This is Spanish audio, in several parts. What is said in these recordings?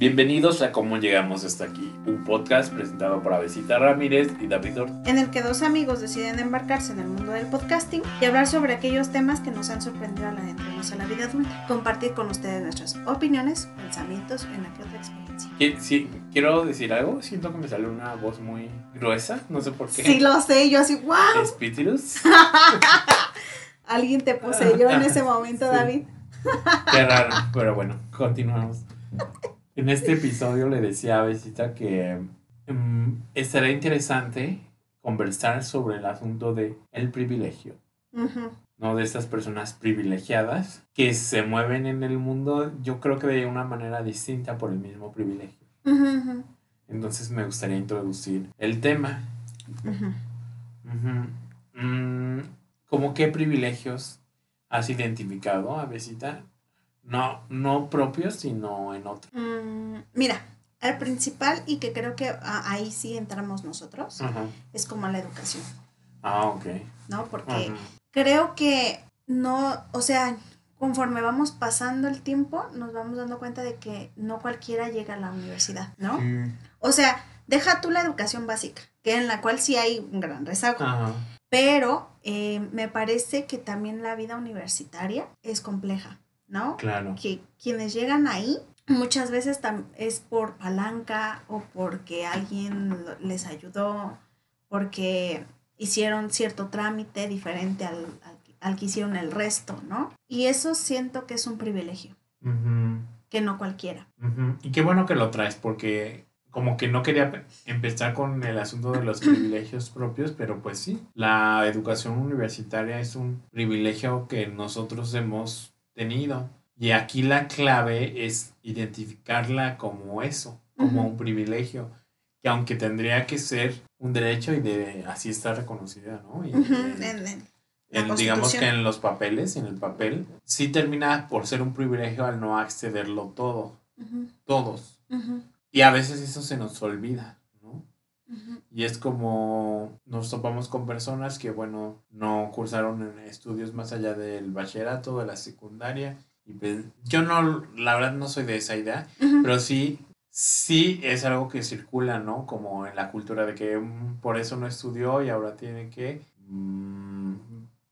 Bienvenidos a Cómo Llegamos Hasta Aquí, un podcast presentado por Avesita Ramírez y David Ortiz. en el que dos amigos deciden embarcarse en el mundo del podcasting y hablar sobre aquellos temas que nos han sorprendido al adentrarnos a la vida adulta, compartir con ustedes nuestras opiniones, pensamientos y una que otra experiencia. Sí, quiero decir algo, siento que me sale una voz muy gruesa, no sé por qué. Sí, lo sé, yo así, wow, Espíritus. alguien te poseyó en ese momento, Sí. David. Qué raro, pero bueno, continuamos. En este episodio le decía a Besita que mm, estaría interesante conversar sobre el asunto de el privilegio, Ujú, ¿no? De estas personas privilegiadas que se mueven en el mundo, yo creo que de una manera distinta por el mismo privilegio. Entonces me gustaría introducir el tema. Mm, ¿Cómo qué privilegios has identificado, a Besita? No, no propios, sino en otros. Mm, mira, el principal y que creo que ah, ahí sí entramos nosotros Ajá. es como la educación, Ah, ok. ¿no? Porque Ajá. creo que no, o sea, conforme vamos pasando el tiempo, nos vamos dando cuenta de que no cualquiera llega a la universidad, ¿no? Sí. O sea, deja tú la educación básica, que en la cual sí hay un gran rezago, Ajá. pero eh, me parece que también la vida universitaria es compleja, ¿no? Claro. Que quienes llegan ahí muchas veces es por palanca o porque alguien les ayudó, porque hicieron cierto trámite diferente al, al que- al que hicieron el resto, ¿no? Y eso siento que es un privilegio, que no cualquiera. Y qué bueno que lo traes, porque como que no quería pe- empezar con el asunto de los privilegios propios, pero pues sí, la educación universitaria es un privilegio que nosotros hemos tenido. Y aquí la clave es identificarla como eso, como un privilegio, que aunque tendría que ser un derecho y de así está reconocida, ¿no? Y, en- en la en- digamos que en los papeles, en el papel, sí termina por ser un privilegio al no accederlo todo, todos. Y a veces eso se nos olvida, Y es como nos topamos con personas que, bueno, no cursaron en estudios más allá del bachillerato, de la secundaria. Y pues, yo no, la verdad no soy de esa idea, pero sí, sí es algo que circula, ¿no? Como en la cultura de que mm, por eso no estudió y ahora tiene que mm,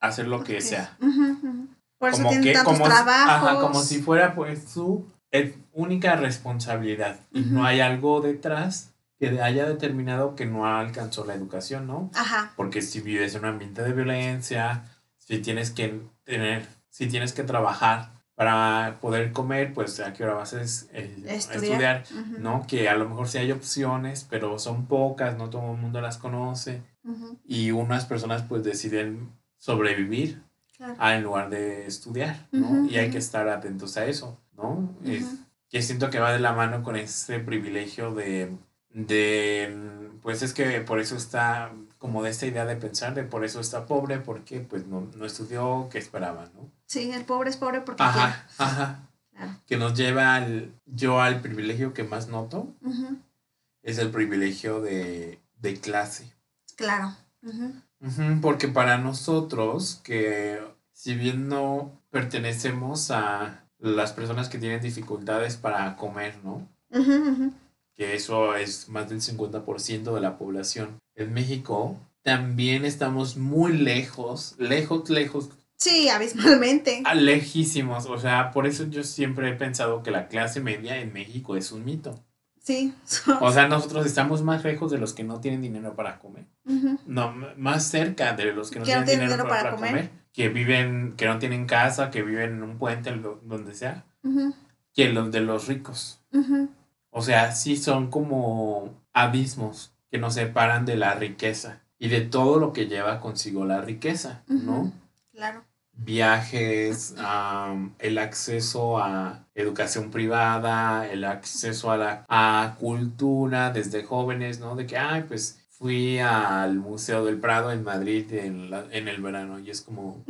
hacer lo que sea. Ujú, ujú. Por eso Como tienen que, tantos como, trabajos. ajá, como si fuera pues su eh, única responsabilidad. Y no hay algo detrás que haya determinado que no alcanzó la educación, ¿no? Ajá. Porque si vives en un ambiente de violencia, si tienes que tener, si tienes que trabajar para poder comer, pues a qué hora vas a es- eh, a Estudiar. estudiar, Ujú, ¿no? Que a lo mejor sí hay opciones, pero son pocas, no todo el mundo las conoce. ujú, Y unas personas pues deciden sobrevivir claro. en lugar de estudiar, ¿no? Ujú, y hay que estar atentos a eso, ¿no? Es- que siento que va de la mano con ese privilegio de, de, pues es que por eso está como de esta idea de pensar de por eso está pobre, porque pues no, no estudió, que esperaba, ¿no? Sí, el pobre es pobre porque Ajá, ajá. Que nos lleva al, yo al privilegio que más noto, es el privilegio de, de clase. Claro. Ujú, Ujú, Porque para nosotros, que si bien no pertenecemos a las personas que tienen dificultades para comer, ¿no? Que eso es más del 50% de la población. En México también estamos muy lejos, lejos, lejos, Sí, abismalmente. a lejísimos. O sea, por eso yo siempre he pensado que la clase media en México es un mito. Sí. O sea, nosotros estamos más lejos de los que no tienen dinero para comer. No, más cerca de los que no tienen tienen dinero dinero para, comer. comer. que viven, que no tienen casa, que viven en un puente, donde sea, que los de los ricos. O sea, sí son como abismos que nos separan de la riqueza y de todo lo que lleva consigo la riqueza, ¿no? Claro. Viajes, am, el acceso a educación privada, el acceso a la a cultura desde jóvenes, ¿no? De que, ay, pues fui al Museo del Prado en Madrid en, la- en el verano y es como.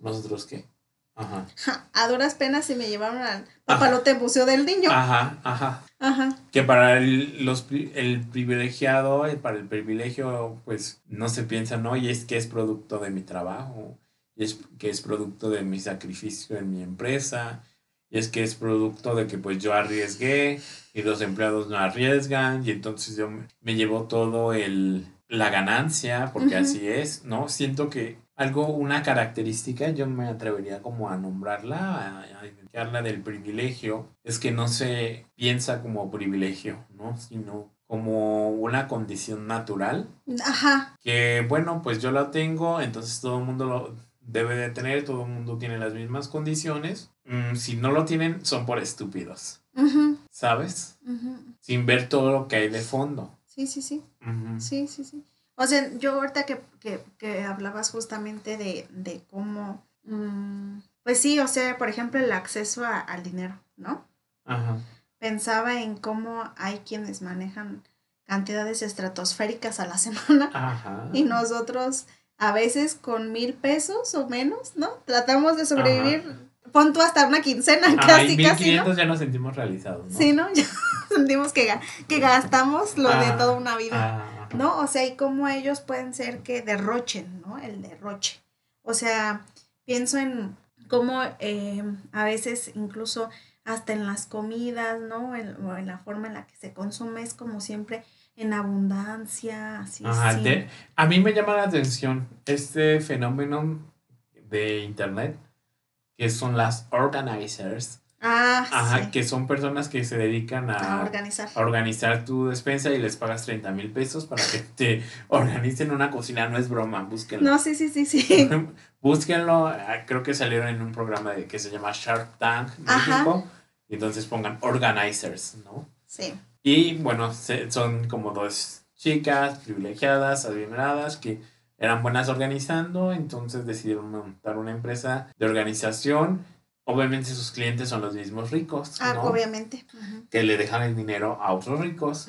¿nosotros qué? Ajá. Ja, A duras penas se me llevaron al papalote museo del niño. Ajá, ajá. Ajá. Que para el, los, el privilegiado, para el privilegio, pues no se piensa, ¿no? Y es que es producto de mi trabajo, y es que es producto de mi sacrificio en mi empresa, y es que es producto de que pues yo arriesgué y los empleados no arriesgan y entonces yo me, me llevo todo el la ganancia, porque así es, ¿no? Siento que algo, una característica, yo me atrevería como a nombrarla, a, identificarla del privilegio, es que no se piensa como privilegio, ¿no? Sino como una condición natural Ajá, que bueno, pues yo la tengo, entonces todo el mundo lo debe de tener, todo el mundo tiene las mismas condiciones. Mm, si no lo tienen, son por estúpidos, ¿sabes? Sin ver todo lo que hay de fondo. sí, sí, sí. Sí, sí, sí. O sea, yo ahorita que, que, que hablabas justamente de, de cómo, mm, pues sí, o sea, por ejemplo, el acceso a- al dinero, ¿no? Ajá. Pensaba en cómo hay quienes manejan cantidades estratosféricas a la semana Ajá. y nosotros a veces con mil pesos o menos, ¿no? Tratamos de sobrevivir, pon tú hasta una quincena Ajá, casi, y casi, ¿no? 1500 ya nos sentimos realizados, ¿no? Sí, ¿no? Ya sentimos que, ga- que gastamos lo de Ah, toda una vida. ah, ¿no? O sea, y cómo ellos pueden ser que derrochen, ¿no? El derroche. O sea, pienso en cómo eh, a veces incluso hasta en las comidas, ¿no? En- o en la forma en la que se consume es como siempre en abundancia, así. Ajá, sí. de- a mí me llama la atención este fenómeno de internet que son las organizers. Ah, Ajá, sí. que son personas que se dedican A a, organizar. a organizar tu despensa y les pagas 30 mil pesos para que te organicen una cocina. No es broma, búsquenlo. No, sí, sí, sí, sí. Búsquenlo, ah, creo que salieron en un programa de, que se llama Shark Tank. México. Y entonces pongan organizers, ¿no? Sí. Y bueno, se- son como dos chicas privilegiadas, adineradas, que eran buenas organizando, entonces decidieron montar una empresa de organización. Obviamente sus clientes son los mismos ricos, Ah, ¿no? obviamente. Que le dejan el dinero a otros ricos,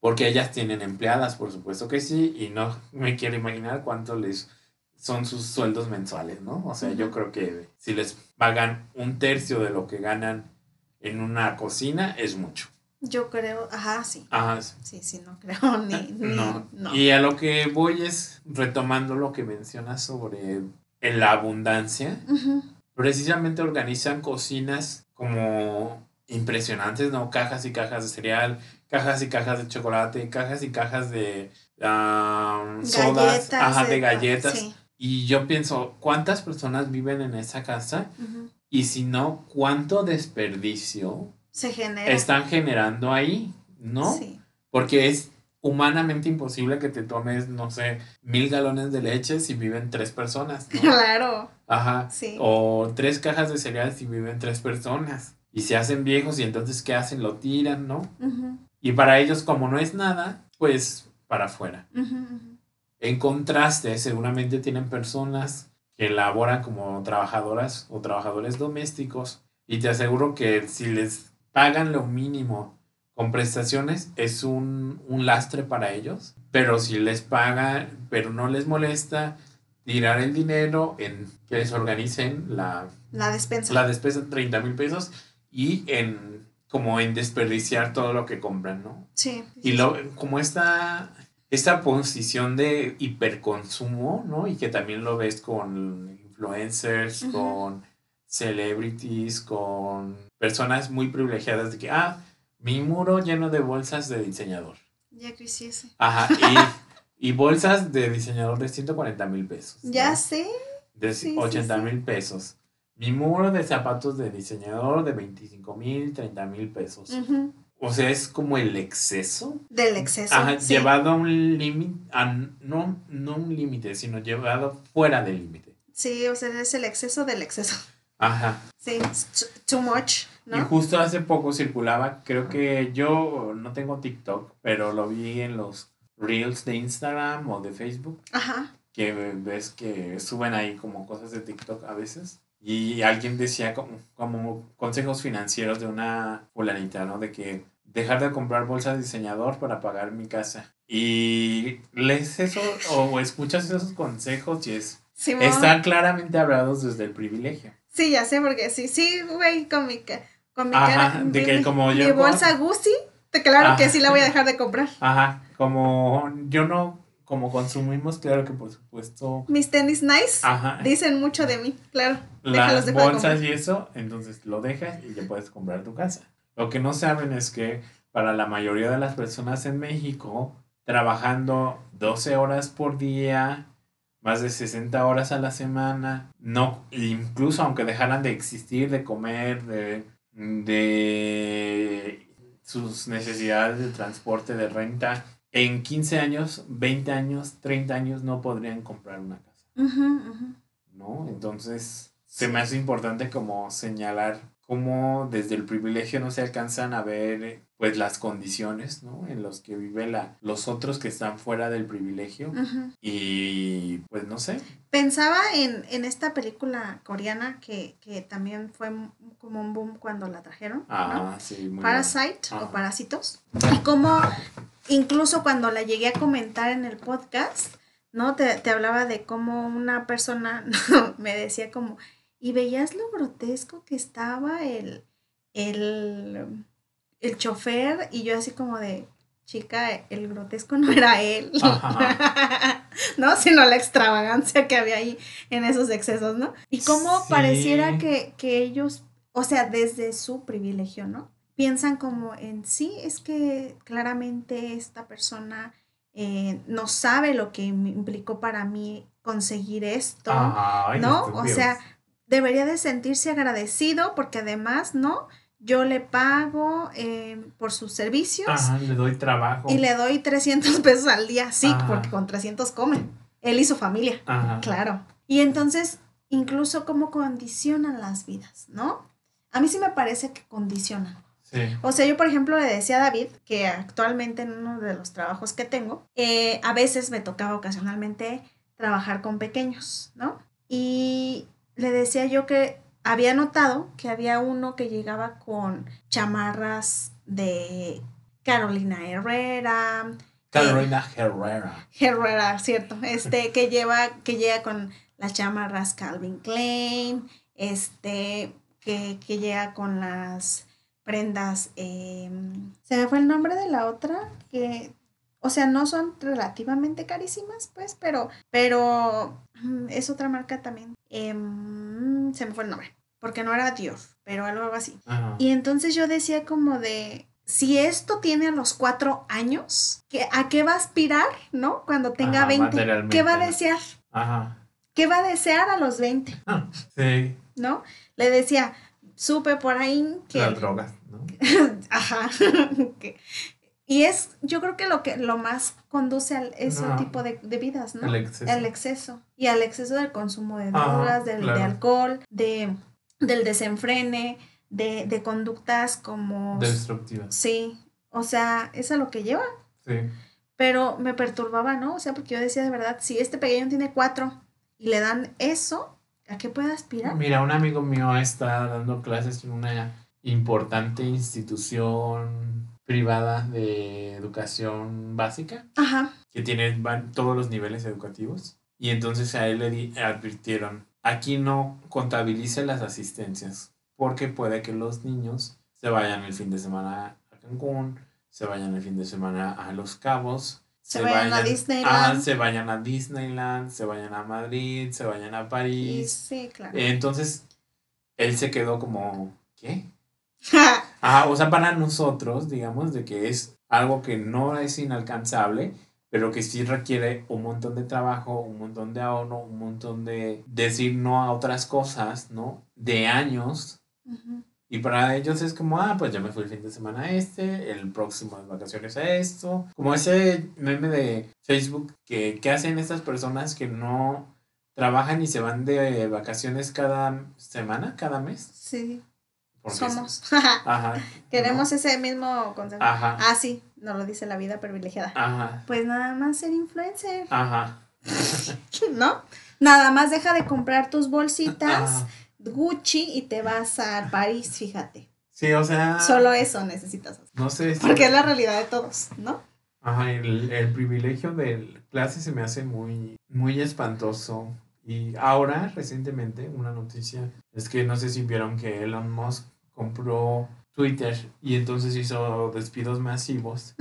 porque ellas tienen empleadas, por supuesto que sí, y no me quiero imaginar cuánto les son sus sueldos mensuales, ¿no? O sea, yo creo que si les pagan un tercio de lo que ganan en una cocina, es mucho. Yo creo, ajá, sí. Ajá, Sí, sí, no creo ni, ni No. no. Y a lo que voy es retomando lo que mencionas sobre la abundancia. Precisamente organizan cocinas como impresionantes, ¿no? Cajas y cajas de cereal, cajas y cajas de chocolate, cajas y cajas de ah, sodas, ajá, de galletas. Sí. Y yo pienso, ¿cuántas personas viven en esa casa? Y si no, ¿cuánto desperdicio Se genera. están generando ahí? ¿No? Sí. Porque es humanamente imposible que te tomes, no sé, mil galones de leche si viven tres personas, ¿no? Claro. Ajá. Sí. O tres cajas de cereal si viven tres personas. Y se hacen viejos y entonces, ¿qué hacen? Lo tiran, ¿no? Ujú, Y para ellos, como no es nada, pues para afuera. ujú, ujú. En contraste, seguramente tienen personas que laboran como trabajadoras o trabajadores domésticos y te aseguro que si les pagan lo mínimo con prestaciones es un, un lastre para ellos, pero si les pagan, pero no les molesta tirar el dinero en que les organicen la, La despensa. la despensa 30 mil pesos y en como en desperdiciar todo lo que compran, ¿no? Sí. Y lo, como esta, esta posición de hiperconsumo, ¿no? Y que también lo ves con influencers, con celebrities, con personas muy privilegiadas de que, ah, mi muro lleno de bolsas de diseñador. Ya quisiese. Ajá, y, y bolsas de diseñador de 140 mil pesos. Ya ¿no? sé. De sí, sí, 80 sí. mil pesos. Mi muro de zapatos de diseñador de 25 mil, 30 mil pesos. O sea, es como el exceso. Del exceso. Ajá, llevado a un límite, no, no un límite, sino llevado fuera del límite. Sí, o sea, es el exceso del exceso. Ajá. Sí, too, much, Y ¿no? justo hace poco circulaba, creo que yo no tengo TikTok, pero lo vi en los Reels de Instagram o de Facebook, Ajá. que ves que suben ahí como cosas de TikTok a veces. Y alguien decía como, como consejos financieros de una fulanita, ¿no? De que dejar de comprar bolsas de diseñador para pagar mi casa. Y lees eso o escuchas esos consejos y es... Simón. Están claramente hablados desde el privilegio. Sí, ya sé, porque sí, sí, güey, con mi, con mi Ajá, cara. de mi- que mi- como mi yo- bolsa Gucci, claro que sí la voy a dejar de comprar. Ajá, como yo no como consumimos, claro que por supuesto. Mis tenis nice Ajá. dicen mucho de mí, claro. Las de bolsas y eso, entonces lo dejas y ya puedes comprar tu casa. Lo que no saben es que para la mayoría de las personas en México, trabajando 12 horas por día, más de 60 horas a la semana, no, incluso aunque dejaran de existir, de comer, de, de sus necesidades de transporte, de renta, en 15 años, 20 años, 30 años no podrían comprar una casa. ¿no? Entonces, se me hace importante como señalar cómo desde el privilegio no se alcanzan a ver pues las condiciones, ¿no? En los que viven la, los otros que están fuera del privilegio y pues no sé. Pensaba en, en esta película coreana que, que también fue como un boom cuando la trajeron, ¿no? Ah, sí, muy. Parasite o Parásitos. Y como incluso cuando la llegué a comentar en el podcast, ¿no? Te, te hablaba de cómo una persona me decía como, y veías lo grotesco que estaba el, el, el chofer, y yo así como de, chica, el grotesco no era él, Ajá. ¿no? Sino la extravagancia que había ahí en esos excesos, ¿no? Y cómo Sí. pareciera que, que ellos, o sea, desde su privilegio, ¿no? Piensan como en sí, es que claramente esta persona eh, no sabe lo que implicó para mí conseguir esto, Ay, ¿no? O sea, debería de sentirse agradecido porque además, ¿no? Yo le pago eh, por sus servicios Ajá, le doy trabajo. y le doy 300 pesos al día, sí, Ajá. porque con 300 come. Él y su familia, Ajá. claro. Y entonces, incluso cómo condicionan las vidas, ¿no? A mí sí me parece que condicionan. Sí. O sea, yo por ejemplo le decía a David que actualmente en uno de los trabajos que tengo, eh, a veces me tocaba ocasionalmente trabajar con pequeños, ¿no? Y le decía yo que había notado que había uno que llegaba con chamarras de Carolina Herrera, Carolina Herrera. Herrera, cierto, este que lleva, que llega con las chamarras Calvin Klein, este, que, que llega con las prendas, eh, se me fue el nombre de la otra, que, o sea, no son relativamente carísimas, pues, pero, pero es otra marca también, Em, se me fue el nombre, porque no era Dior, pero algo así. Ajá. Y entonces yo decía como de, si esto tiene a los cuatro años, ¿qué- ¿a qué va a aspirar, no? Cuando tenga Ajá, 20. materialmente, ¿Qué va a desear? Ajá. ¿Qué va a desear a los 20? Sí. ¿No? Le decía, supe por ahí que... Las drogas, ¿no? Ajá. que- y es, yo creo que lo que lo más conduce a ese No. tipo de, de vidas, ¿no? El exceso. El exceso. Y al exceso del consumo de Ajá, drogas, del, de alcohol, de, del desenfrene, de, de conductas como... Destructivas. Sí, o sea, es a lo que lleva. Sí. Pero me perturbaba, ¿no? O sea, porque yo decía de verdad, si este pequeño tiene cuatro y le dan eso, ¿a qué puede aspirar? Mira, un amigo mío está dando clases en una importante institución privada de educación básica Ajá. que tiene van todos los niveles educativos y entonces a él le di- advirtieron aquí no contabilice las asistencias porque puede que los niños se vayan el fin de semana a Cancún se vayan el fin de semana a Los Cabos Se vayan a Disneyland. ah, se vayan a Disneyland se vayan a Madrid se vayan a Y París sí, claro. Entonces, él se quedó como, ¿qué? Ajá, o sea, para nosotros, digamos, de que es algo que no es inalcanzable, pero que sí requiere un montón de trabajo, un montón de ahorro, un montón de decir no a otras cosas, ¿no? De años. Y para ellos es como, ah, pues ya me fui el fin de semana a este, el próximo de vacaciones a esto. Como ese meme de Facebook que, que hacen estas personas que no trabajan y se van de vacaciones cada semana, cada mes. Sí, somos. Ajá. Queremos ese mismo consejo. Ajá. Ah, sí, nos lo dice la vida privilegiada. Ajá. Pues nada más ser influencer, Ajá. ¿no? Nada más deja de comprar tus bolsitas Ajá. Gucci y te vas a París, fíjate. Sí, o sea. Solo eso necesitas hacer. No sé. si- Porque es la realidad de todos, ¿no? Ajá, el, el privilegio de clase se me hace muy, muy espantoso. Y ahora, recientemente, una noticia es que no sé si vieron que Elon Musk compró Twitter y entonces hizo despidos masivos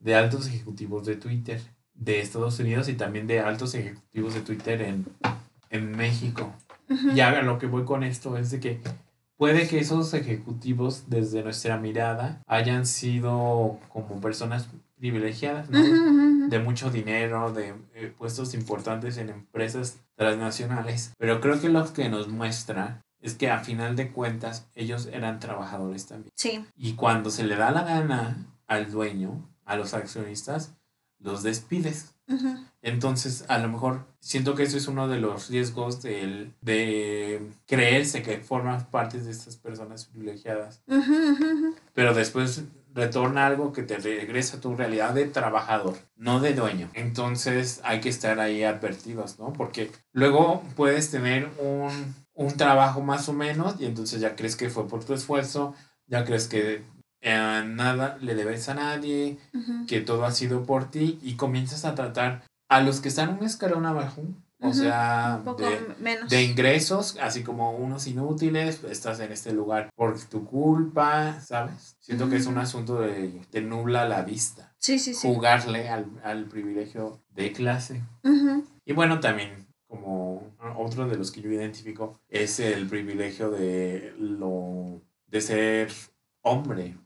de altos ejecutivos de Twitter. de Estados Unidos y también de altos ejecutivos de Twitter en, en México. Y a lo que voy con esto es de que puede que esos ejecutivos, desde nuestra mirada, hayan sido como personas privilegiadas, ¿no? De mucho dinero, de eh, puestos importantes en empresas transnacionales. Pero creo que lo que nos muestra es que a final de cuentas ellos eran trabajadores también. Sí. Y cuando se le da la gana al dueño, a los accionistas, los despides. Ujú. Entonces, a lo mejor siento que eso es uno de los riesgos del- de creerse que formas parte de estas personas privilegiadas, ujú. pero después retorna algo que te regresa a tu realidad de trabajador, no de dueño. Entonces, hay que estar ahí advertidos, ¿no? Porque luego puedes tener un, un trabajo más o menos y entonces ya crees que fue por tu esfuerzo, ya crees que eh, nada le debes a nadie, que todo ha sido por ti y comienzas a tratar a los que están un escalón abajo, o sea, Un poco de, menos. de ingresos, así como unos inútiles, estás en este lugar por tu culpa, ¿sabes? Siento que es un asunto de te nubla la vista, Sí, sí, sí. jugarle al, al privilegio de clase. Y bueno, también como otro de los que yo identifico es el privilegio de lo de ser hombre.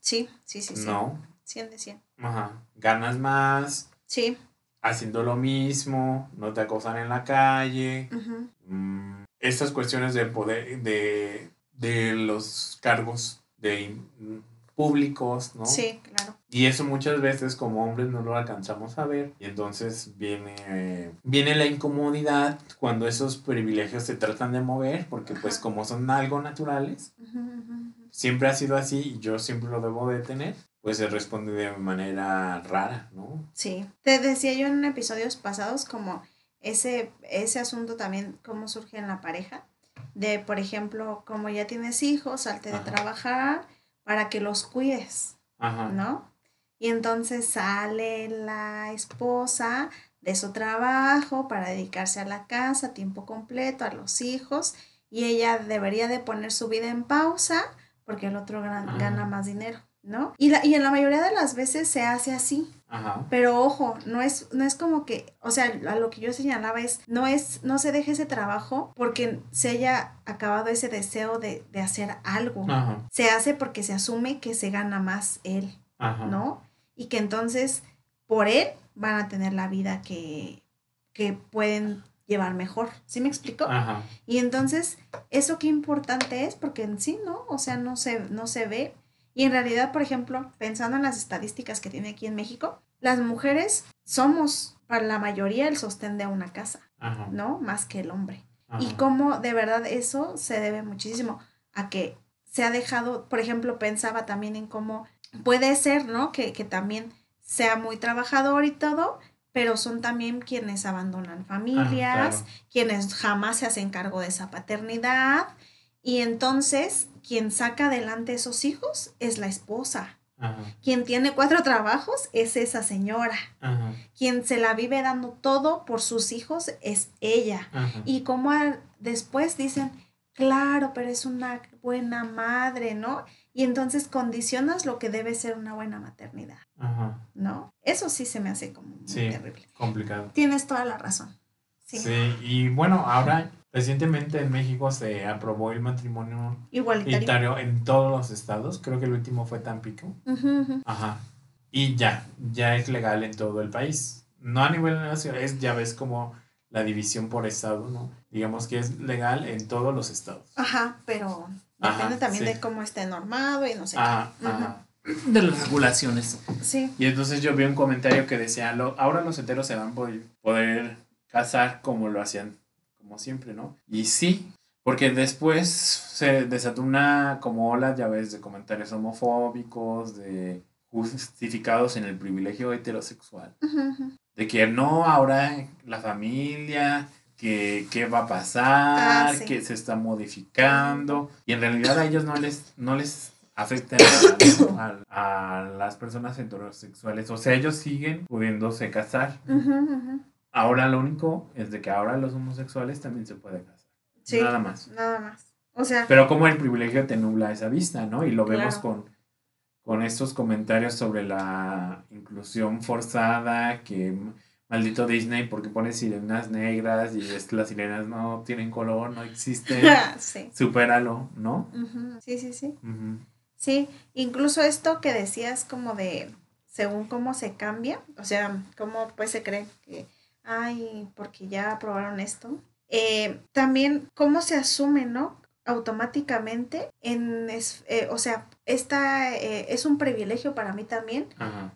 Sí, sí, sí, sí. ¿no? 100 de 100. Ajá. Ganas más, Sí. haciendo lo mismo, no te acosan en la calle. Mm, estas cuestiones de poder, de, de los cargos de públicos, ¿no? Sí, claro. Y eso muchas veces como hombres no lo alcanzamos a ver. Y entonces viene, eh, viene la incomodidad cuando esos privilegios se tratan de mover, porque pues como son algo naturales, siempre ha sido así y yo siempre lo debo de tener, pues se responde de manera rara, ¿no? Sí. Te decía yo en episodios pasados como ese, ese asunto también, cómo surge en la pareja. De, por ejemplo, como ya tienes hijos, salte de trabajar para que los cuides, Ajá. ¿no? Y entonces sale la esposa de su trabajo para dedicarse a la casa a tiempo completo, a los hijos, y ella debería de poner su vida en pausa porque el otro gran- gana más dinero, ¿no? Y, la, y en la mayoría de las veces se hace así, Ajá. pero ojo, no es, no es como que, o sea, a lo que yo señalaba es, no es, no se deje ese trabajo porque se haya acabado ese deseo de, de hacer algo. Ajá. Se hace porque se asume que se gana más él, Ajá. ¿no? Y que entonces por él van a tener la vida que, que pueden llevar mejor. ¿Sí me explico? Ajá. Y entonces, ¿eso qué importante es? Porque en sí, ¿no? O sea, no se, no se ve. Y en realidad, por ejemplo, pensando en las estadísticas que tiene aquí en México, las mujeres somos para la mayoría el sostén de una casa, Ajá. ¿no? Más que el hombre. Y cómo de verdad eso se debe muchísimo a que se ha dejado, por ejemplo, pensaba también en cómo puede ser, ¿no? Que, que también sea muy trabajador y todo, pero son también quienes abandonan familias, claro. quienes jamás se hacen cargo de esa paternidad. Y entonces, quien saca adelante esos hijos es la esposa. Ajá. Quien tiene cuatro trabajos es esa señora. Ajá. Quien se la vive dando todo por sus hijos es ella. Ajá. Y como después dicen, claro, pero es una buena madre, ¿no? Y entonces condicionas lo que debe ser una buena maternidad. ¿no? Eso sí se me hace como muy Sí. terrible. Complicado. Tienes toda la razón. Sí. Sí. y bueno, ahora recientemente en México se aprobó el matrimonio Igualitario. igualitario en todos los estados. Creo que el último fue Tampico. Ajá. Y ya, ya es legal en todo el país. No a nivel nacional, es, ya ves como la división por estado, ¿no? Digamos que es legal en todos los estados. Ajá, pero Ajá, depende también sí. de cómo esté normado y no sé. qué. Ajá, Ujú. ajá. De las regulaciones. Sí. Y entonces yo vi un comentario que decía, "Lo- ahora los heteros se van a poder casar como lo hacían, como siempre, ¿no? Y sí, porque después se desató una como ola, ya ves, de comentarios homofóbicos, de justificados en el privilegio heterosexual. De que no, ahora la familia, que qué va a pasar, Ah, sí. que se está modificando. Y en realidad a ellos no les, no les afecta nada a, a las personas heterosexuales. O sea, ellos siguen pudiéndose casar. Ahora lo único es de que ahora los homosexuales también se pueden casar. Sí. Nada más. Nada más. O sea, Pero como el privilegio te nubla esa vista, ¿no? Y lo vemos con, con estos comentarios sobre la inclusión forzada, que maldito Disney porque pone sirenas negras y es que las sirenas no tienen color, no existen. sí. Supéralo, ¿no? Sí, sí, sí. Sí, incluso esto que decías como de según cómo se cambia, o sea, cómo pues se cree que, ay, porque ya aprobaron esto. Eh, también cómo se asume, ¿no? automáticamente en eh, o sea esta eh, es un privilegio para mí también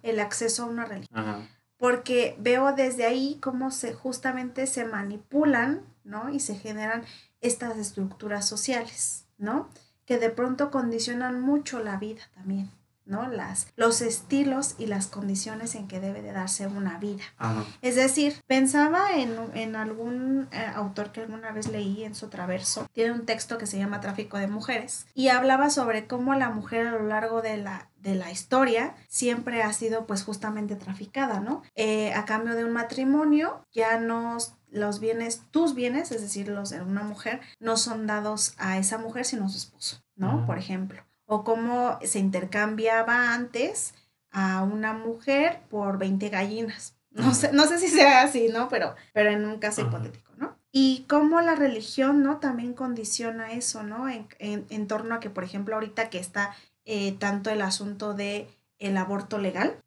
el acceso a una religión. Porque veo desde ahí cómo se justamente se manipulan no y se generan estas estructuras sociales no que de pronto condicionan mucho la vida también ¿no? Las, los estilos y las condiciones en que debe de darse una vida. Es decir, pensaba en, algún eh, autor que alguna vez leí en su traverso, tiene un texto que se llama Tráfico de Mujeres, y hablaba sobre cómo la mujer a lo largo de la, de la historia siempre ha sido pues justamente traficada, ¿no? Eh, a cambio de un matrimonio ya no los bienes, tus bienes, es decir, los de una mujer, no son dados a esa mujer sino a su esposo, ¿no? Por ejemplo o cómo se intercambiaba antes a una mujer por 20 gallinas. No sé, no sé si sea así, ¿no? Pero, pero en un caso hipotético, ¿no? Y cómo la religión, ¿no? También condiciona eso, ¿no? En, en, torno a que, por ejemplo, ahorita que está eh, tanto el asunto de el aborto legal,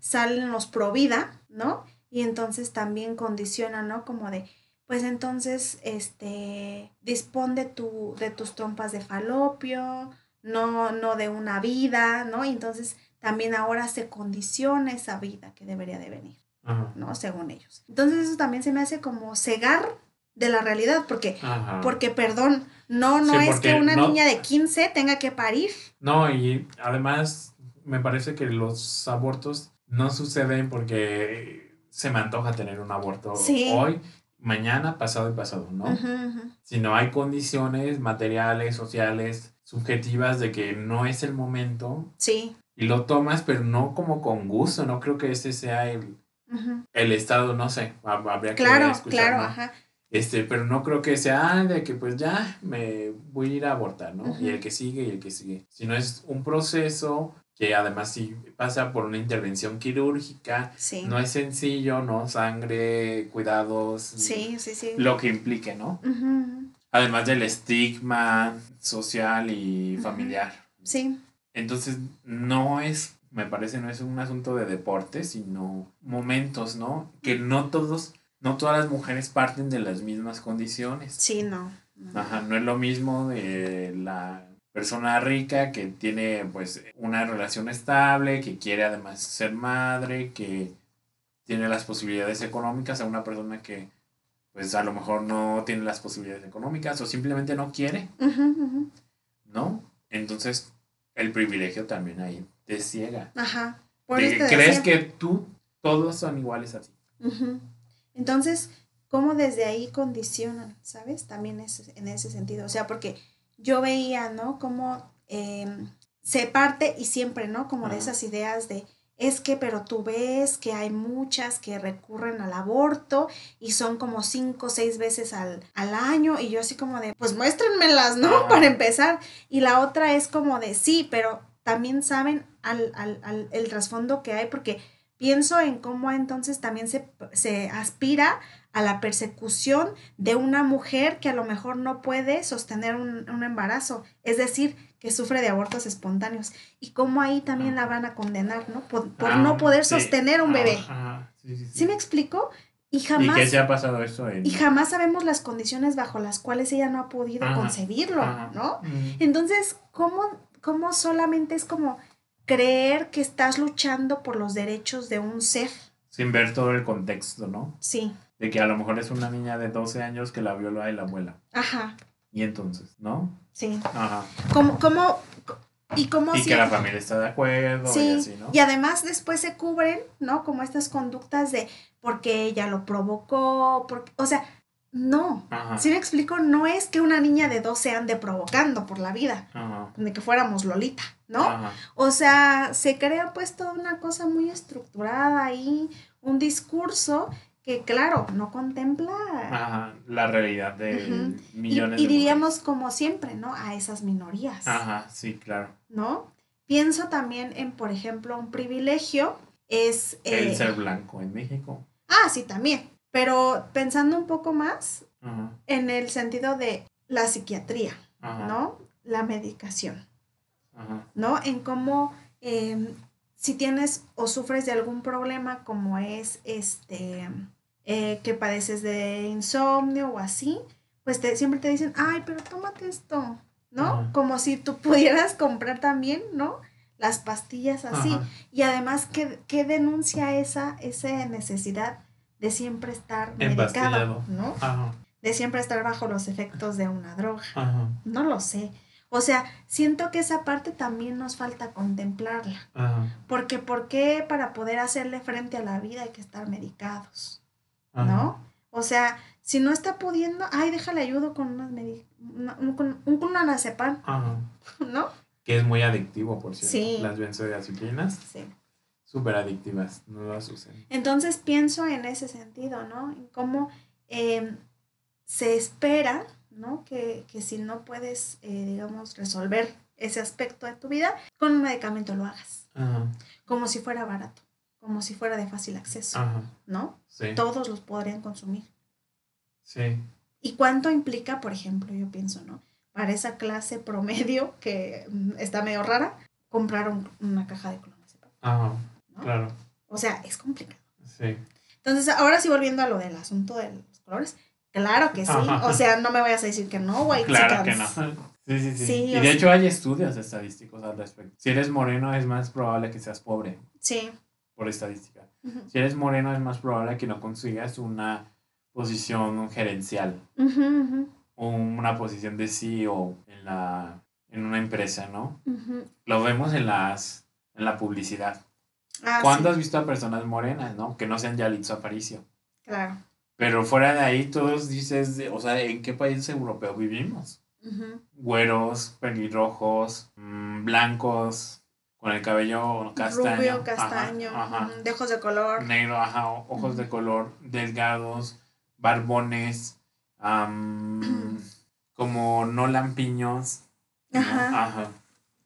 salen los pro vida, ¿no? Y entonces también condiciona, ¿no? Como de, pues entonces, este, dispone tu, de tus trompas de falopio, no, no de una vida, ¿no? Y entonces también ahora se condiciona esa vida que debería de venir, ¿no? Según ellos. Entonces eso también se me hace como cegar de la realidad, porque, porque perdón, no, no es que una niña de 15 tenga que parir. No, y además me parece que los abortos no suceden porque se me antoja tener un aborto hoy, mañana, pasado y pasado, ¿no? Sino hay condiciones materiales, sociales, subjetivas de que no es el momento. Sí. Y lo tomas, pero no como con gusto, no creo que ese sea el, el estado, no sé, habría que claro, Claro, ajá. Este, pero no creo que sea de que pues ya me voy a ir a abortar, ¿no? Y el que sigue y el que sigue. Sino es un proceso que además sí pasa por una intervención quirúrgica. Sí. No es sencillo, ¿no? Sangre, cuidados. Sí, sí, sí. Lo que implique, ¿no? Además del estigma social y familiar. Sí. Entonces, no es, me parece, no es un asunto de deporte, sino momentos, ¿no? Que no todos, no todas las mujeres parten de las mismas condiciones. Sí, no. Ajá, no es lo mismo de la persona rica que tiene pues una relación estable, que quiere además ser madre, que tiene las posibilidades económicas a una persona que pues a lo mejor no tiene las posibilidades económicas o simplemente no quiere, ¿no? Entonces el privilegio también ahí te ciega. Ajá. Por crees que tú, todos son iguales a ti. Entonces, ¿cómo desde ahí condicionan, sabes? También es en ese sentido. O sea, porque yo veía, ¿no? Como em, se parte y siempre, ¿no? Como de esas ideas de es que, pero tú ves que hay muchas que recurren al aborto y son como cinco o seis veces al, año y yo así como de, pues muéstrenmelas, ¿no? Para empezar. Y la otra es como de, sí, pero también saben al, al, el trasfondo que hay porque pienso en cómo entonces también se, se aspira a la persecución de una mujer que a lo mejor no puede sostener un, un embarazo. Es decir, que sufre de abortos espontáneos y cómo ahí también la van a condenar, ¿no? Por, ah, no poder sostener un bebé. sí, me explico? Y jamás... ¿Y qué se ha pasado eso? Y jamás sabemos las condiciones bajo las cuales ella no ha podido concebirlo, ¿no? Entonces, ¿cómo, ¿cómo solamente es como creer que estás luchando por los derechos de un ser? Sin ver todo el contexto, ¿no? Sí. De que a lo mejor es una niña de 12 años que la violó a la abuela. Ajá. Y entonces, ¿no? Sí. Ajá. ¿Cómo, cómo, y cómo y que la familia está de acuerdo sí. y así, ¿no? Y además después se cubren, ¿no? Como estas conductas de porque ella lo provocó, porque, o sea, no. Ajá. Si me explico, no es que una niña de 12 ande provocando por la vida, Ajá. de que fuéramos Lolita, ¿no? Ajá. O sea, se crea pues toda una cosa muy estructurada ahí, un discurso que claro, no contempla la realidad de millones y, y diríamos como siempre, ¿no? A esas minorías. Ajá, sí, claro. ¿No? Pienso también en, por ejemplo, un privilegio es... El eh, ser blanco en México. Ah, sí, también. Pero pensando un poco más Ajá, en el sentido de la psiquiatría, ajá, ¿no? La medicación, ajá, ¿no? En cómo eh, si tienes o sufres de algún problema como es este, eh, que padeces de insomnio o así, pues te, siempre te dicen, ay, pero tómate esto, ¿no? Ajá. Como si tú pudieras comprar también, ¿no? Las pastillas así. Ajá. Y además, ¿qué, qué denuncia esa, esa necesidad de siempre estar medicado. ¿no? Ajá, De siempre estar bajo los efectos de una droga. ajá, No lo sé. O sea, siento que esa parte también nos falta contemplarla. ajá, Porque ¿por qué para poder hacerle frente a la vida hay que estar medicados? ajá. ¿No? O sea, si no está pudiendo, ay, déjale ayudo con unas una- un, con un con anazepam. ¿no? Que es muy adictivo, por cierto. Sí. Las benzodiazepinas, Sí. súper adictivas, no las usen. Entonces pienso en ese sentido, ¿no? En cómo eh, se espera, ¿no? Que, que si no puedes, eh, digamos, resolver ese aspecto de tu vida, con un medicamento lo hagas, Ajá, como si fuera barato, como si fuera de fácil acceso, ajá, ¿no? sí, Todos los podrían consumir. sí, ¿Y cuánto implica, por ejemplo, yo pienso, ¿no? Para esa clase promedio que mm, está medio rara, comprar un- una caja de clonazepam, ajá, ¿no? claro, O sea, es complicado. sí. Entonces, ahora sí volviendo a lo del asunto de los colores, claro que sí. Ajá. O sea, no me vayas a decir que no, güey. Claro que no. Sí, sí, sí. Sí, y de hecho hay estudios estadísticos al respecto. Si eres moreno es más probable que seas pobre, Sí. por estadística. Si eres moreno es más probable que no consigas una posición gerencial o una posición de CEO en, la, en una empresa, ¿no? Lo vemos en, las, en la publicidad. Ah, ¿Cuándo has visto a personas morenas, no? Que no sean Yalitza Aparicio. claro. Pero fuera de ahí, todos dices, o sea, ¿en qué país europeo vivimos? Güeros, pelirrojos, mm, blancos, con el cabello castaño. Rubio, castaño, ajá, de ojos de color. Negro, ajá, ojos de color, delgados, barbones, como no lampiños. ¿no? Ajá.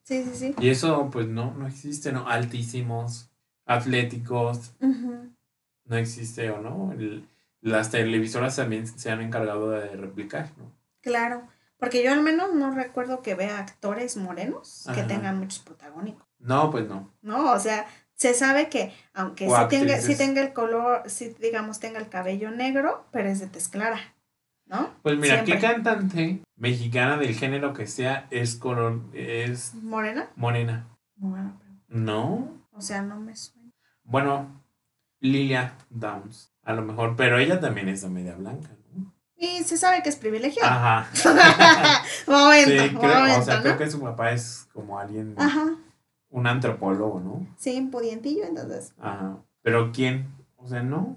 Sí, sí, sí. Y eso, pues no, no existe, ¿no? Altísimos, atléticos, no existe o no. El- las televisoras también se han encargado de replicar, ¿no? Claro. Porque yo al menos no recuerdo que vea actores morenos que tengan muchos protagónicos. No, pues no. ¿no? O sea, se sabe que aunque sí tenga, sí actrices. tenga el color, sí digamos tenga el cabello negro, pero es de tez clara, ¿no? Pues mira, ¿qué cantante mexicana del género que sea es color, es ¿Morena? morena? Bueno, pero- No. o sea, no me suena. Bueno, Lilia Downs, a lo mejor, pero ella también es de media blanca, ¿no? Y se sabe que es privilegiado. Ajá. momento, Sí, creo, momento, o sea, ¿no? creo que su papá es como alguien, Ajá, un antropólogo, ¿no? sí, pudientillo, entonces. Ajá. Pero ¿quién? O sea, no.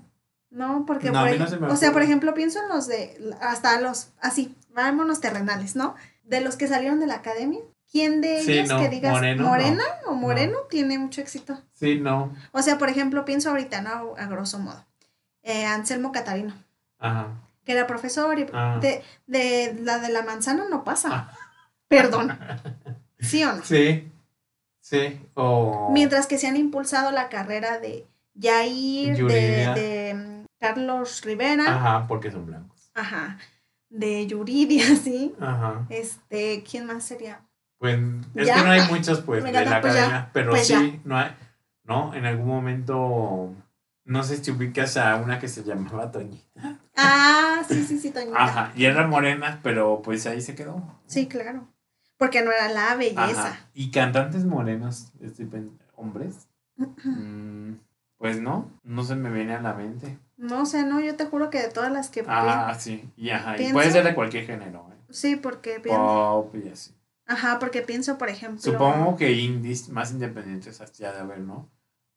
No, porque No, por se o sea, por ejemplo, pienso en los de hasta los así, vámonos terrenales, ¿no? De los que salieron de la academia, ¿quién de Sí, ellos no, que digas moreno, no. morena o moreno tiene mucho éxito? Sí, no. O sea, por ejemplo, pienso ahorita, ¿no? A grosso modo. Eh, Anselmo Catarino, Ajá. que era profesor y Ah. de, de la de la manzana no pasa. Ah. Perdón. ¿Sí o no? Sí. Sí. Mientras que se han impulsado la carrera de Jair, de, Yuridia. de, Carlos Rivera, Ajá, porque son blancos. ajá, de Yuridia, sí. Ajá. Este, ¿quién más sería? Pues es Ya. que no hay muchos, pues, de la pues ya, academia, pero pues sí, no hay, ¿no? En algún momento, no sé si ubicas a una que se llamaba Toñita. Ah, sí, sí, sí, Toñita. Ajá, y era morena, pero pues ahí se quedó. Sí, claro. Porque no era la belleza. Ajá. Y cantantes morenos, hombres, mm, pues no, no se me viene a la mente. No sé, no, yo te juro que de todas las que Ah, sí, y ajá, y puede ser de cualquier género, ¿eh? Sí, porque pienso. Pop y así. Ajá, porque pienso, por ejemplo. Supongo que indies más independientes hacía de haber, ¿no?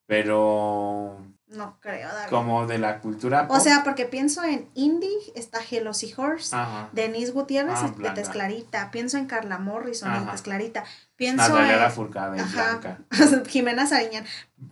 Pero No creo, David. como de la cultura O sea, porque pienso en Indie, está Hello Seahorse. Ajá. Denise Gutiérrez Ah, es de. Tez Clarita. Pienso en Carla Morrison Ajá. Tez Clarita. Pienso Natalia en Lafourcade Ajá. Jimena Sariñán.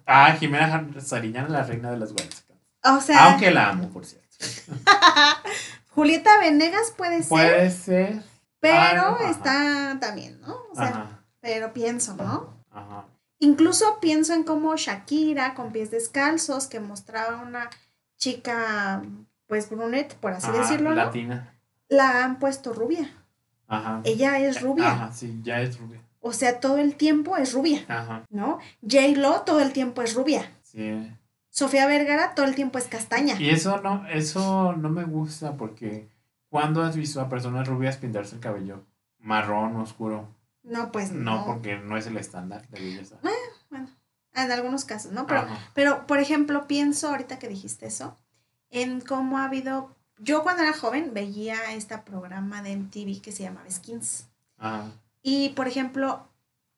Ah, Jimena Sariñana, la reina de las güeras. O sea, Aunque la amo, por cierto. Julieta Venegas puede ser, Puede ser. pero Ah, está también, ¿no? O sea, pero pienso, ¿no? Ajá. Incluso pienso en cómo Shakira, con pies descalzos, que mostraba una chica, pues brunette, por así Ajá, decirlo, ¿no? Latina. la han puesto rubia. Ajá. Ella es rubia. Ajá, sí, ya es rubia. O sea, todo el tiempo es rubia, Ajá. ¿no? J-Lo todo el tiempo es rubia. Sí. Sofía Vergara todo el tiempo es castaña. Y eso no, eso no me gusta porque ¿cuándo has visto a personas rubias pintarse el cabello marrón, oscuro? No, pues No, no. porque no es el estándar de belleza. Bueno, en algunos casos, ¿no? Pero, Ajá. pero, por ejemplo, pienso ahorita que dijiste eso, en cómo ha habido. Yo cuando era joven veía este programa de MTV que se llamaba Skins. Ajá. Y, por ejemplo,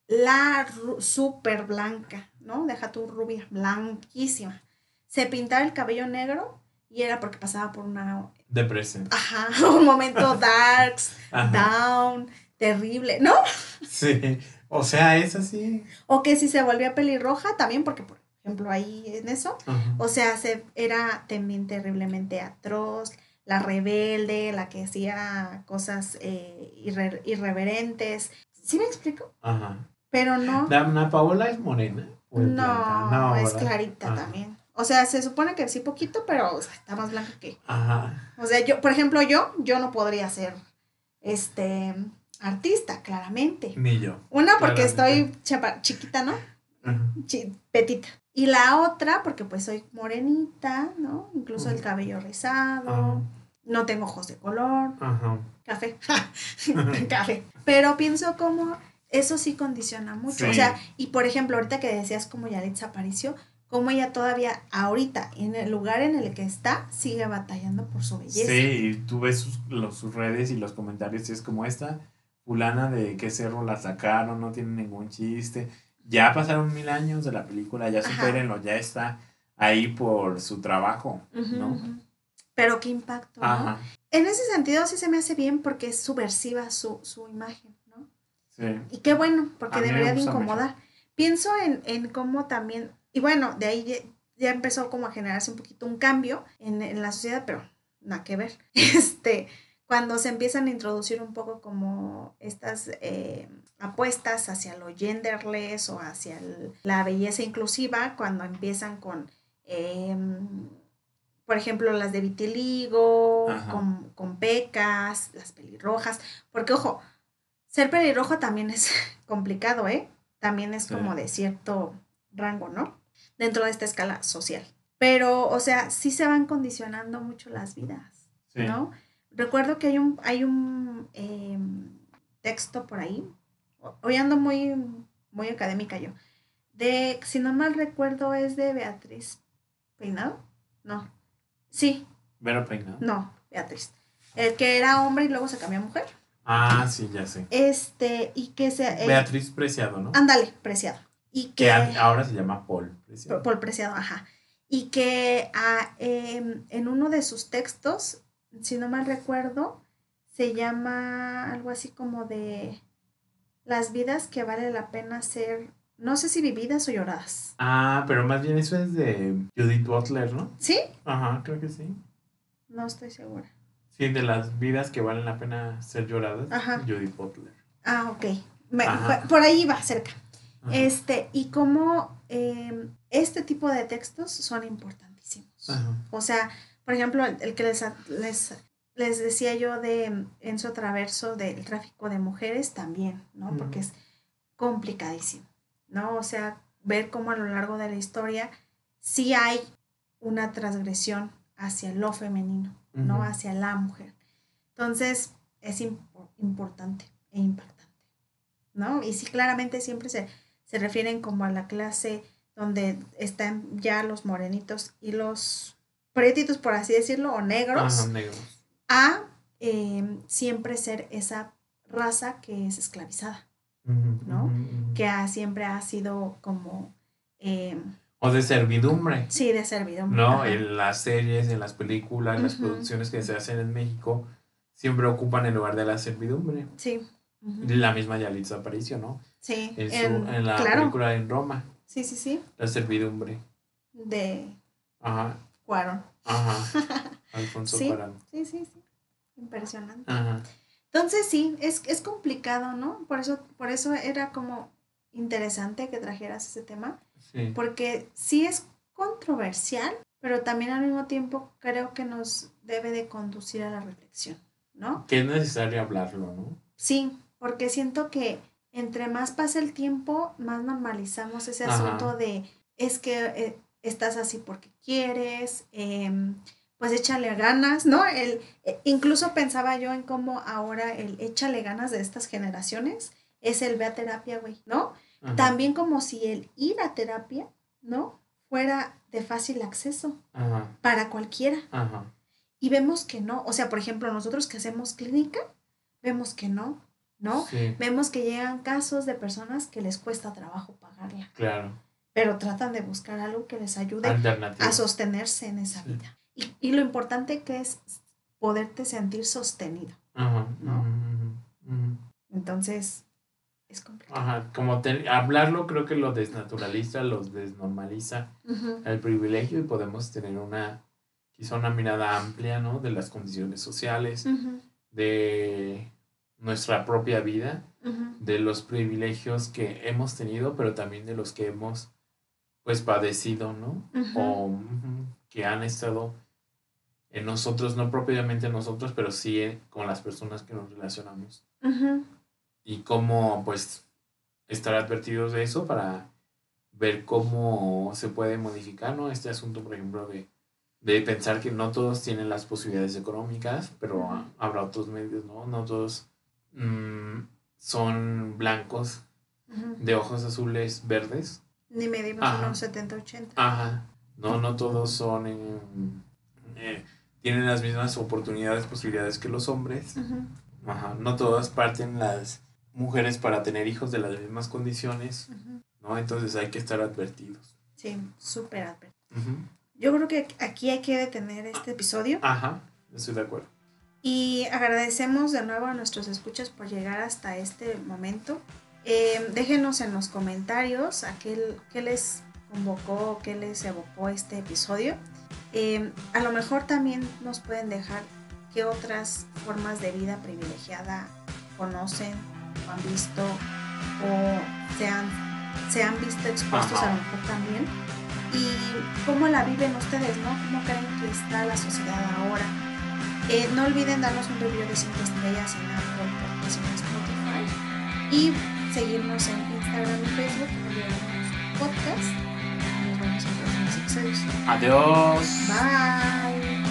la súper blanca, ¿no? Deja tu rubia, blanquísima. Se pintaba el cabello negro y era porque pasaba por una. Depresión. Ajá, un momento darks, Ajá. down, terrible, ¿no? Sí. O sea, es así. O que si se volvía pelirroja también, porque, por ejemplo, ahí en eso, Ajá. o sea, se, era también terriblemente atroz, la rebelde, la que hacía cosas eh, irre- irreverentes. ¿Sí me explico? Ajá. Pero no. Dana Paola es morena. ¿O es blanca? No, es ¿verdad? clarita Ajá. también. O sea, se supone que sí poquito, pero o sea, está más blanca que. Ajá. O sea, yo, por ejemplo, yo, yo no podría ser este artista, claramente. Ni yo. Una porque Claramente. estoy chapa- chiquita, ¿no? Petita. Y la otra, porque pues soy morenita, ¿no? Incluso el cabello rizado, no tengo ojos de color, Ajá. café, café. Pero pienso como eso sí condiciona mucho. O sea, y por ejemplo, ahorita que decías como Yalitza Aparicio, como ella todavía ahorita, en el lugar en el que está, sigue batallando por su belleza. Sí, y tú ves sus, los- sus redes y los comentarios y es como esta fulana de qué cerro la sacaron, no tiene ningún chiste. Ya pasaron mil años de la película, ya supérenlo, ya está ahí por su trabajo, ¿no? Pero qué impacto, ¿no? En ese sentido sí se me hace bien porque es subversiva su, su imagen, ¿no? sí. Y qué bueno, porque debería de mucho. incomodar. Pienso en, en cómo también, y bueno, de ahí ya, ya empezó como a generarse un poquito un cambio en, en la sociedad, pero nada que ver. Este, cuando se empiezan a introducir un poco como estas eh, apuestas hacia lo genderless o hacia el- la belleza inclusiva, cuando empiezan con, em, por ejemplo, las de vitiligo, con, con pecas, las pelirrojas, porque ojo, ser pelirrojo también es complicado, ¿eh? También es Sí. como de cierto rango, ¿no? Dentro de esta escala social. Pero, o sea, sí se van condicionando mucho las vidas, sí. ¿no? Recuerdo que hay un, hay un em, texto por ahí, hoy ando muy, muy académica yo, de, si no mal recuerdo, es de Beatriz Peinado, no, sí, Vera Peinado. no, Beatriz, el que era hombre y luego se cambió a mujer, Ah, sí, ya sé. este, y que se, eh, Beatriz Preciado, ¿no? ándale, Preciado, y Que ahora se llama Paul Preciado. por Preciado, ajá, y que ah, em, en uno de sus textos, si no mal recuerdo, se llama algo así como de las vidas que vale la pena ser, no sé si vividas o lloradas. Ah, pero más bien eso es de Judith Butler, ¿no? ¿Sí? Ajá, creo que sí. No estoy segura. Sí, de las vidas que valen la pena ser lloradas. Ajá. Judith Butler. Ah, ok. Me- por ahí va, cerca. Ajá. Este, y cómo em, este tipo de textos son importantísimos. Ajá. O sea, por ejemplo, el, que les, les, les decía yo de Enzo Traverso del tráfico de mujeres también, ¿no? Porque es complicadísimo, ¿no? O sea, ver cómo a lo largo de la historia sí hay una transgresión hacia lo femenino, ¿no? Hacia la mujer. Entonces, es impo- importante e impactante, ¿no? Y sí, claramente siempre se, se refieren como a la clase donde están ya los morenitos y los pretitos, por así decirlo, o negros, Ajá, negros. a eh, siempre ser esa raza que es esclavizada, ¿no? que ha- siempre ha sido como, eh, O de servidumbre. sí, de servidumbre. ¿no? ajá. En las series, en las películas, en las producciones que se hacen en México, siempre ocupan el lugar de la servidumbre. Sí. La misma Yalitza Aparicio, ¿no? Sí, En, su- en- en la claro, película en Roma, sí, sí, sí, la servidumbre. de Ajá, Cuarón. ajá. Alfonso Sí. Cuarón. Sí, sí, sí, impresionante. Ajá. Entonces sí, es, es complicado, ¿no? Por eso, por eso era como interesante que trajeras ese tema, Sí. porque sí es controversial, pero también al mismo tiempo creo que nos debe de conducir a la reflexión, ¿no? Que es necesario hablarlo, ¿no? Sí, porque siento que entre más pasa el tiempo, más normalizamos ese Ajá. asunto de es que eh, estás así porque quieres, em, pues échale ganas, ¿no? El, eh, incluso pensaba yo en cómo ahora el échale ganas de estas generaciones es el ve a terapia, güey, ¿no? Ajá. También como si el ir a terapia, ¿no? Fuera de fácil acceso Ajá. para cualquiera. Ajá. Y vemos que no. O sea, por ejemplo, nosotros que hacemos clínica, vemos que no, ¿no? Sí, Vemos que llegan casos de personas que les cuesta trabajo pagarla, claro. Pero tratan de buscar algo que les ayude a sostenerse en esa vida. Y, y lo importante que es poderte sentir sostenido. Ajá. ¿no? Entonces, es complicado. Ajá. Como te- hablarlo creo que lo desnaturaliza, lo desnormaliza el privilegio y podemos tener una, quizá una mirada amplia, ¿no? De las condiciones sociales, de nuestra propia vida, de los privilegios que hemos tenido, pero también de los que hemos, pues, padecido, ¿no? o que han estado en nosotros, no propiamente en nosotros, pero sí eh, con las personas que nos relacionamos. Y cómo, pues, estar advertidos de eso para ver cómo se puede modificar, ¿no? Este asunto, por ejemplo, de, de pensar que no todos tienen las posibilidades económicas, pero habrá otros medios, ¿no? No todos mm, son blancos, de ojos azules, verdes. Ni medimos Ajá. unos 70-80. Ajá. No, no todos son. en- eh, tienen las mismas oportunidades, posibilidades que los hombres. Ajá. No todas parten las mujeres para tener hijos de las mismas condiciones, ujú. ¿no? Entonces hay que estar advertidos. Sí, súper advertido. Ujú. Yo creo que aquí hay que detener este episodio. Ajá, estoy de acuerdo. Y agradecemos de nuevo a nuestros escuchas por llegar hasta este momento. Eh, déjenos en los comentarios a qué, qué les convocó, qué les evocó este episodio. Eh, a lo mejor también nos pueden dejar qué otras formas de vida privilegiada conocen o han visto o se han, se han visto expuestos Ajá. a lo mejor también. Y cómo la viven ustedes, ¿no? ¿Cómo creen que está la sociedad ahora? Eh, no olviden darnos un review de 5 estrellas en Apple Podcasts en Spotify. Y seguirnos en Instagram y Facebook como Podcast. Nos vemos en próximos episodios. Adiós. Bye.